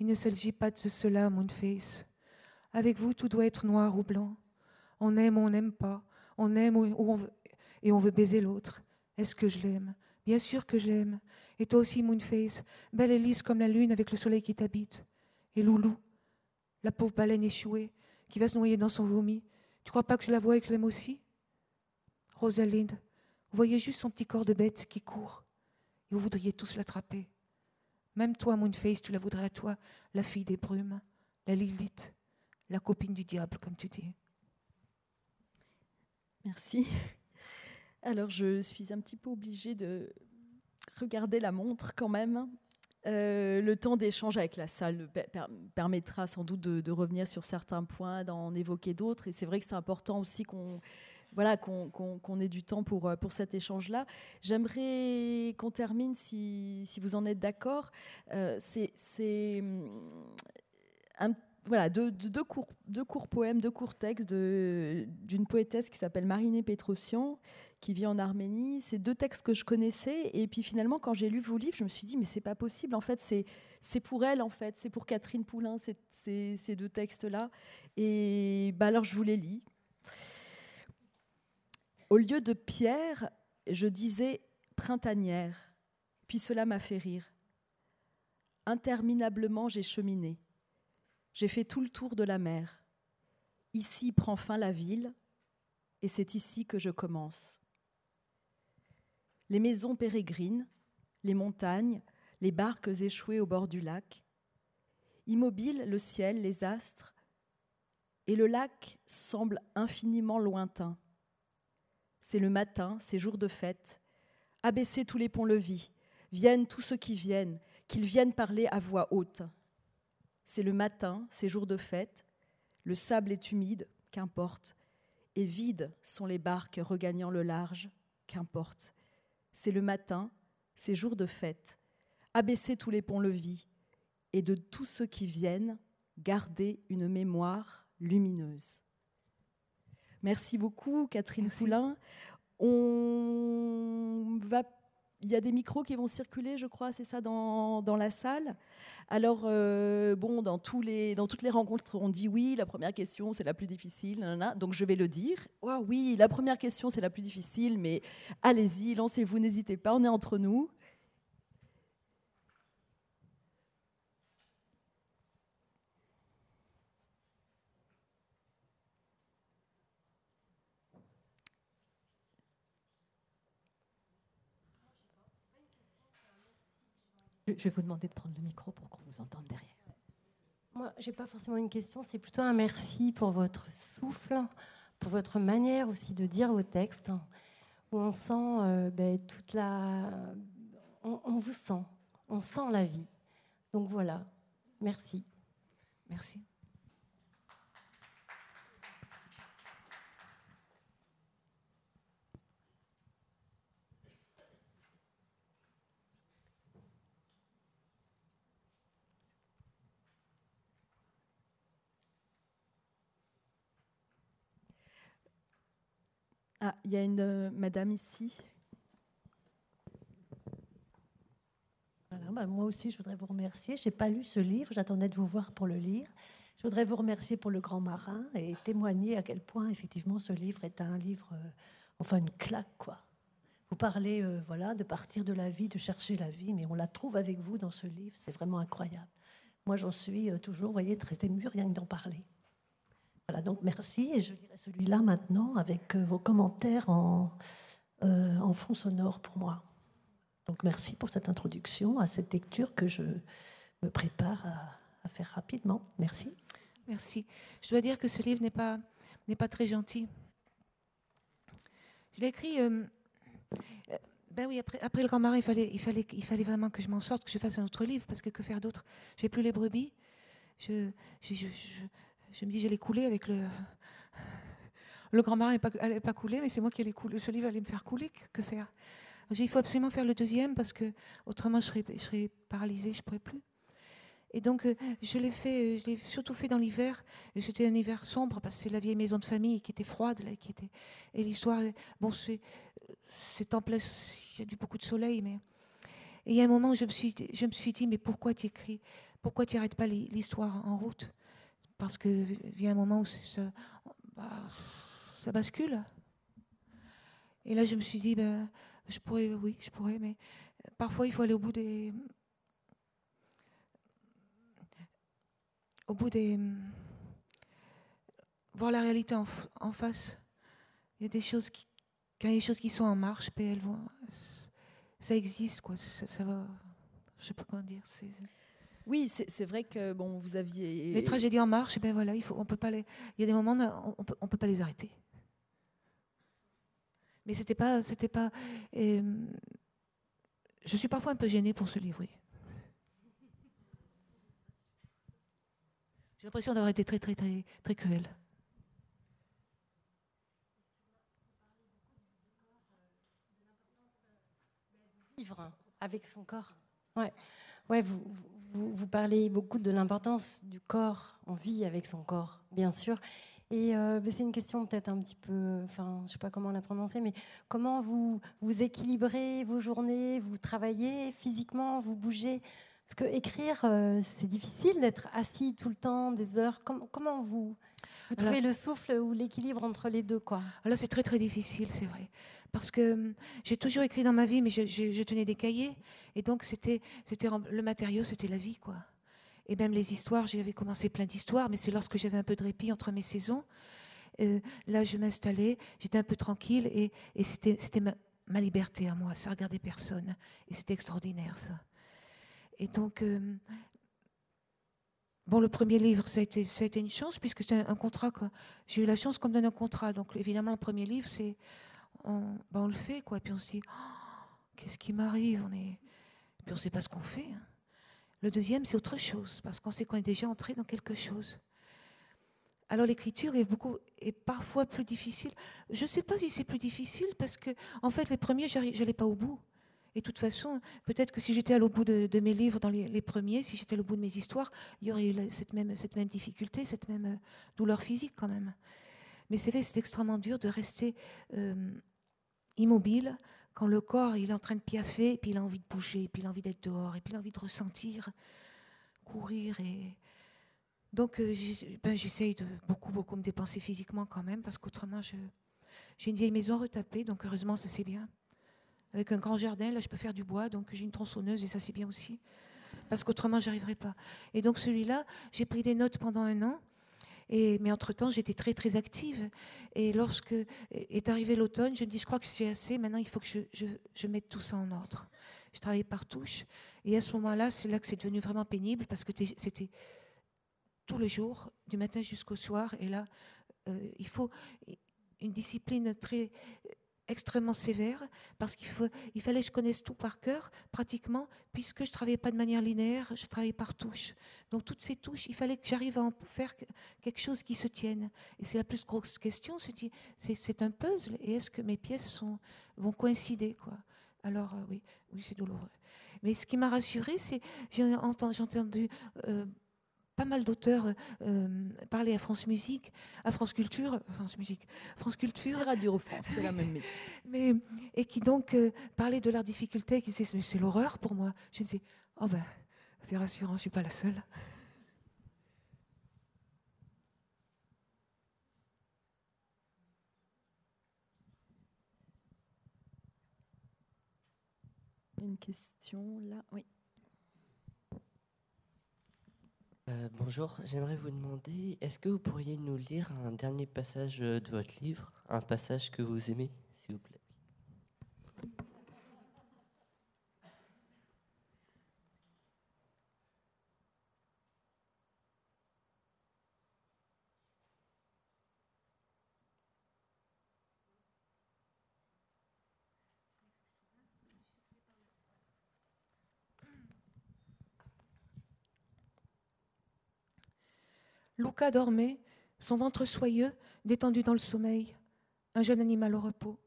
Il ne s'agit pas de cela, Moonface. Avec vous, tout doit être noir ou blanc. On aime ou on n'aime pas. On aime ou on veut, et on veut baiser l'autre. Est-ce que je l'aime? Bien sûr que je l'aime. Et toi aussi, Moonface, belle et lisse comme la lune avec le soleil qui t'habite. Et Loulou, la pauvre baleine échouée, qui va se noyer dans son vomi. Tu crois pas que je la vois et que je l'aime aussi? Rosalind, vous voyez juste son petit corps de bête qui court. Et vous voudriez tous l'attraper. Même toi, Moonface, tu la voudrais à toi, la fille des brumes, la Lilith, la copine du diable, comme tu dis. Merci. Alors, je suis un petit peu obligée de regarder la montre quand même. Euh, le temps d'échange avec la salle permettra sans doute de, revenir sur certains points, d'en évoquer d'autres. Et c'est vrai que c'est important aussi qu'on voilà, qu'on ait du temps pour, pour cet échange-là. J'aimerais qu'on termine, si, vous en êtes d'accord. Euh, c'est un voilà, deux, deux, courts, deux, courts, poèmes, deux courts textes d'une poétesse qui s'appelle Marinée Petrosian, qui vit en Arménie. C'est deux textes que je connaissais. Et puis finalement, quand j'ai lu vos livres, je me suis dit, mais c'est pas possible. En fait, c'est pour elle, en fait. C'est pour Catherine Poulain, ces, ces deux textes-là. Et bah, alors, je vous les lis. Au lieu de pierre, je disais printanière. Puis cela m'a fait rire. Interminablement, j'ai cheminé. J'ai fait tout le tour de la mer. Ici prend fin la ville, et c'est ici que je commence. Les maisons pérégrines, les montagnes, les barques échouées au bord du lac, immobile le ciel, les astres, et le lac semble infiniment lointain. C'est le matin, c'est jour de fête. Abaissez tous les ponts-levis, viennent tous ceux qui viennent, qu'ils viennent parler à voix haute. C'est le matin, c'est jour de fête. Le sable est humide, qu'importe. Et vides sont les barques regagnant le large, qu'importe. C'est le matin, c'est jour de fête. Abaissez tous les ponts-levis et de tous ceux qui viennent, gardez une mémoire lumineuse. Merci beaucoup, Catherine Poulain. On va il y a des micros qui vont circuler, je crois, c'est ça, dans, dans, la salle. Alors, euh, bon, dans, tous les, dans toutes les rencontres, on dit oui, la première question, c'est la plus difficile. donc, je vais le dire. Oh, oui, la première question, c'est la plus difficile, mais allez-y, lancez-vous, n'hésitez pas, on est entre nous. Je vais vous demander de prendre le micro pour qu'on vous entende derrière. Moi, je n'ai pas forcément une question, c'est plutôt un merci pour votre souffle, pour votre manière aussi de dire vos textes, où on sent euh, ben, toute la... On, vous sent, on sent la vie. Donc voilà, merci. Merci. Ah, il y a une euh, madame ici. Bah, moi aussi, je voudrais vous remercier. Je n'ai pas lu ce livre, j'attendais de vous voir pour le lire. Je voudrais vous remercier pour Le Grand Marin et témoigner à quel point, effectivement, ce livre est un livre, euh, enfin une claque, quoi. Vous parlez euh, voilà, de partir de la vie, de chercher la vie, mais on la trouve avec vous dans ce livre. C'est vraiment incroyable. Moi, j'en suis toujours, vous voyez, très émue rien que d'en parler. Voilà, donc merci. Et je lirai celui-là maintenant avec vos commentaires en, en fond sonore pour moi. Donc merci pour cette introduction à cette lecture que je me prépare à, faire rapidement. Merci. Merci. Je dois dire que ce livre n'est pas, pas très gentil. Je l'ai écrit. Euh, euh, ben oui, après, après le Grand Marin, il fallait, il, fallait, il fallait vraiment que je m'en sorte, que je fasse un autre livre, parce que que faire d'autre? J'ai plus les brebis. Je, je me dis, j'allais couler avec le. Le Grand Marin n'allait pas, pas couler, mais c'est moi qui allais couler. Ce livre allait me faire couler. Que faire? Il faut absolument faire le deuxième parce que autrement je serais, je serais paralysée, je ne pourrais plus. Et donc, euh, je l'ai fait, euh, je l'ai surtout fait dans l'hiver. C'était un hiver sombre parce que c'est la vieille maison de famille qui était froide, là, qui était. Et l'histoire, bon, c'est, c'est en place. Il y a du beaucoup de soleil, mais. Et il y a un moment où je me suis, je me suis dit, mais pourquoi tu écris Pourquoi tu n'arrêtes pas l'histoire en route? Parce que vient un moment où ça, bah, ça bascule. Et là, je me suis dit, ben, je pourrais, oui, je pourrais, mais parfois il faut aller au bout des. Au bout des. voir la réalité en, face. Il y a des choses qui. Quand il y a des choses qui sont en marche, ben, elles vont, ça existe, quoi. Ça, va. Je sais pas comment dire. Oui, c'est vrai que bon, vous aviez. Les tragédies en marche, ben voilà, il faut, on peut pas les. Il y a des moments, on, on peut, on peut pas les arrêter. Mais c'était pas, c'était pas. je suis parfois un peu gênée pour ce livre. J'ai l'impression d'avoir été très, très, très, très cruelle. Vivre avec son corps. Ouais. Ouais, vous, vous, vous parlez beaucoup de l'importance du corps. On vit avec son corps, bien sûr. Et euh, ben, c'est une question peut-être un petit peu, enfin, je sais pas comment la prononcer, mais comment vous vous équilibrez vos journées, vous travaillez physiquement, vous bougez Parce que écrire, euh, c'est difficile d'être assis tout le temps, des heures. comment vous vous trouvez le souffle ou l'équilibre entre les deux, quoi? Alors c'est très très difficile, c'est vrai, parce que hum, j'ai toujours écrit dans ma vie, mais je, je tenais des cahiers, et donc c'était le matériau, c'était la vie, quoi. Et même les histoires, j'avais commencé plein d'histoires, mais c'est lorsque j'avais un peu de répit entre mes saisons. Euh, là, je m'installais, j'étais un peu tranquille et, c'était, ma, liberté à moi, ça regardait personne. Et c'était extraordinaire, ça. Et donc, euh, bon, le premier livre, ça a été, une chance, puisque c'était un, contrat. J'ai eu la chance qu'on me donne un contrat. Donc, évidemment, le premier livre, c'est. On, ben, on le fait, quoi. Et puis on se dit, oh, qu'est-ce qui m'arrive? On est... Et puis on ne sait pas ce qu'on fait. Hein. Le deuxième, c'est autre chose, parce qu'on sait qu'on est déjà entré dans quelque chose. Alors l'écriture est beaucoup est parfois plus difficile. Je ne sais pas si c'est plus difficile parce que en fait les premiers j'allais pas au bout. Et de toute façon, peut-être que si j'étais allé au bout de, mes livres dans les, premiers, si j'étais au bout de mes histoires, il y aurait eu cette même, difficulté, cette même euh, douleur physique quand même. Mais c'est vrai, c'est extrêmement dur de rester euh, immobile quand le corps il est en train de piaffer, puis il a envie de bouger, puis il a envie d'être dehors, et puis il a envie de ressentir, courir. Et... Donc euh, ben, j'essaye de beaucoup, beaucoup me dépenser physiquement quand même, parce qu'autrement, j'ai une vieille maison retapée, donc heureusement, ça c'est bien. Avec un grand jardin, là je peux faire du bois, donc j'ai une tronçonneuse, et ça c'est bien aussi. Parce qu'autrement, j'arriverai pas. Et donc celui-là, j'ai pris des notes pendant un an mais entre-temps, j'étais très, très active. Et lorsque est arrivé l'automne, je me dis, je crois que c'est assez, maintenant il faut que je, je, mette tout ça en ordre. Je travaillais par touche. Et à ce moment-là, c'est là que c'est devenu vraiment pénible parce que c'était tous les jours, du matin jusqu'au soir. Et là, euh, il faut une discipline très extrêmement sévère parce qu'il il fallait que je connaisse tout par cœur pratiquement puisque je travaillais pas de manière linéaire, je travaillais par touches. Donc toutes ces touches, il fallait que j'arrive à en faire quelque chose qui se tienne. Et c'est la plus grosse question, c'est un puzzle et est-ce que mes pièces sont, vont coïncider quoi? Alors euh, oui, oui c'est douloureux. Mais ce qui m'a rassurée, c'est j'ai entendu pas mal d'auteurs euh, parlaient à France Musique, à France Culture, France Musique, France Culture. C'est Radio France, c'est la même maison. Mais, et qui donc euh, parlaient de leurs difficultés, qui disaient c'est l'horreur pour moi. Je me disais, Oh ben, c'est rassurant, je ne suis pas la seule. Une question là, oui. Euh, bonjour, j'aimerais vous demander, est-ce que vous pourriez nous lire un dernier passage euh, de votre livre, un passage que vous aimez, s'il vous plaît Luca dormait, son ventre soyeux, détendu dans le sommeil, un jeune animal au repos.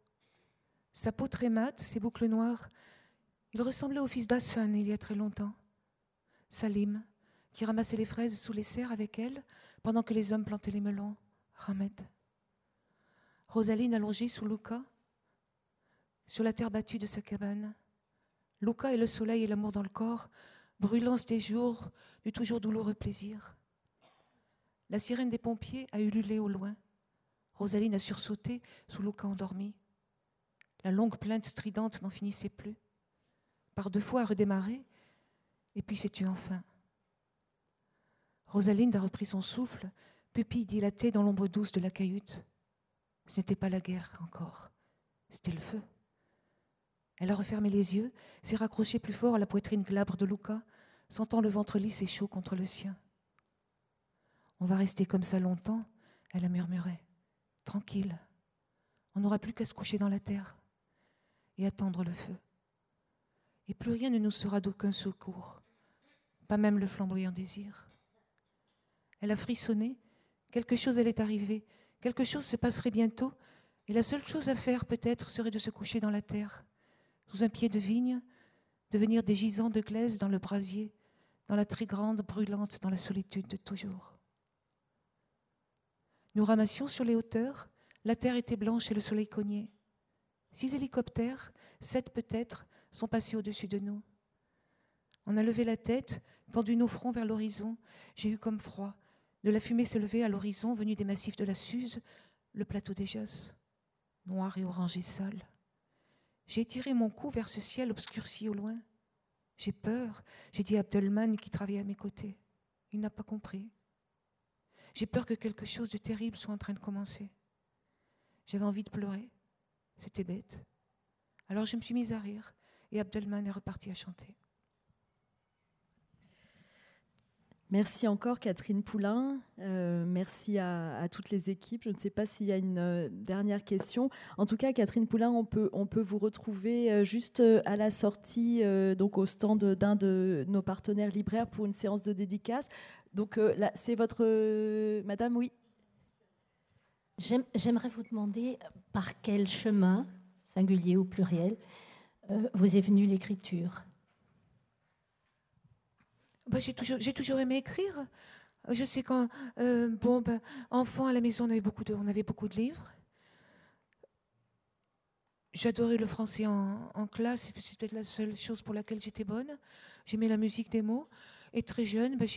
Sa peau très mate, ses boucles noires, il ressemblait au fils d'Hassan il y a très longtemps. Salim, qui ramassait les fraises sous les serres avec elle, pendant que les hommes plantaient les melons. Ahmed. Rosaline allongée sous Luca, sur la terre battue de sa cabane. Luca et le soleil et l'amour dans le corps, brûlance des jours, du toujours douloureux plaisir. La sirène des pompiers a ululé au loin. Rosaline a sursauté sous Luca endormi. La longue plainte stridente n'en finissait plus. Par deux fois a redémarré, et puis s'est tue enfin. Rosaline a repris son souffle, pupille dilatée dans l'ombre douce de la cahute. Ce n'était pas la guerre encore, c'était le feu. Elle a refermé les yeux, s'est raccrochée plus fort à la poitrine glabre de Luca, sentant le ventre lisse et chaud contre le sien. On va rester comme ça longtemps, elle a murmuré. Tranquille. On n'aura plus qu'à se coucher dans la terre et attendre le feu. Et plus rien ne nous sera d'aucun secours, pas même le flamboyant désir. Elle a frissonné, quelque chose allait arriver, quelque chose se passerait bientôt, et la seule chose à faire peut-être serait de se coucher dans la terre, sous un pied de vigne, devenir des gisants de glaise dans le brasier, dans la très grande brûlante, dans la solitude de toujours. Nous ramassions sur les hauteurs, la terre était blanche et le soleil cognait. Six hélicoptères, sept peut-être, sont passés au-dessus de nous. On a levé la tête, tendu nos fronts vers l'horizon. J'ai eu comme froid. De la fumée s'élevait à l'horizon, venue des massifs de la Suze, le plateau des Jasses, noir et orangé sale. J'ai tiré mon cou vers ce ciel obscurci au loin. J'ai peur, j'ai dit à Abdelman qui travaillait à mes côtés. Il n'a pas compris. J'ai peur que quelque chose de terrible soit en train de commencer. J'avais envie de pleurer. C'était bête. Alors je me suis mise à rire et Abdelman est reparti à chanter. Merci encore Catherine Poulain. Euh, merci à, toutes les équipes. Je ne sais pas s'il y a une euh, dernière question. En tout cas, Catherine Poulain, on peut, on peut vous retrouver euh, juste à la sortie, donc au stand d'un de nos partenaires libraires pour une séance de dédicace. Donc euh, là, c'est votre... Euh, madame, oui J'aimerais vous demander par quel chemin, singulier ou pluriel, euh, vous est venue l'écriture? Bah, J'ai toujours, toujours, aimé écrire. Je sais quand, bon, ben, enfant à la maison, on avait beaucoup de, on avait beaucoup de livres. J'adorais le français en, en classe, c'était peut-être la seule chose pour laquelle j'étais bonne. J'aimais la musique des mots. Et très jeune, ben,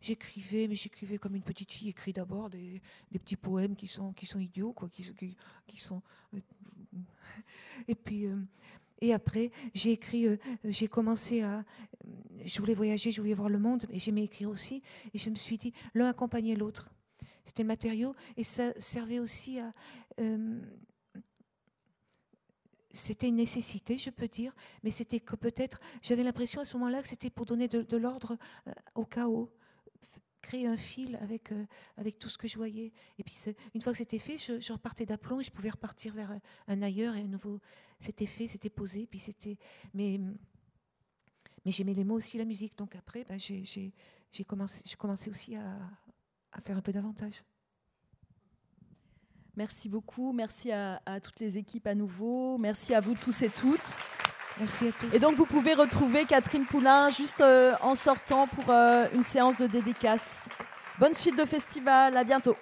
j'écrivais, mais j'écrivais comme une petite fille écrit d'abord des, petits poèmes qui sont, idiots, quoi, qui sont. Euh, et puis. Euh, et après, j'ai écrit, euh, j'ai commencé à. Je voulais voyager, je voulais voir le monde, et j'aimais écrire aussi. Et je me suis dit, l'un accompagnait l'autre. C'était le matériau, et ça servait aussi à c'était une nécessité, je peux dire, mais c'était que peut-être, j'avais l'impression à ce moment-là que c'était pour donner de, l'ordre euh, au chaos, créer un fil avec, euh, avec tout ce que je voyais. Et puis, une fois que c'était fait, je, repartais d'aplomb et je pouvais repartir vers un ailleurs et à nouveau, c'était fait, c'était posé, puis c'était. Mais, mais j'aimais les mots aussi, la musique. Donc après, ben, j'ai commencé, commencé aussi à, à faire un peu davantage. Merci beaucoup. Merci à, toutes les équipes à nouveau. Merci à vous tous et toutes. Merci à tous. Et donc, vous pouvez retrouver Catherine Poulain juste euh, en sortant pour euh, une séance de dédicace. Bonne suite de festival. À bientôt.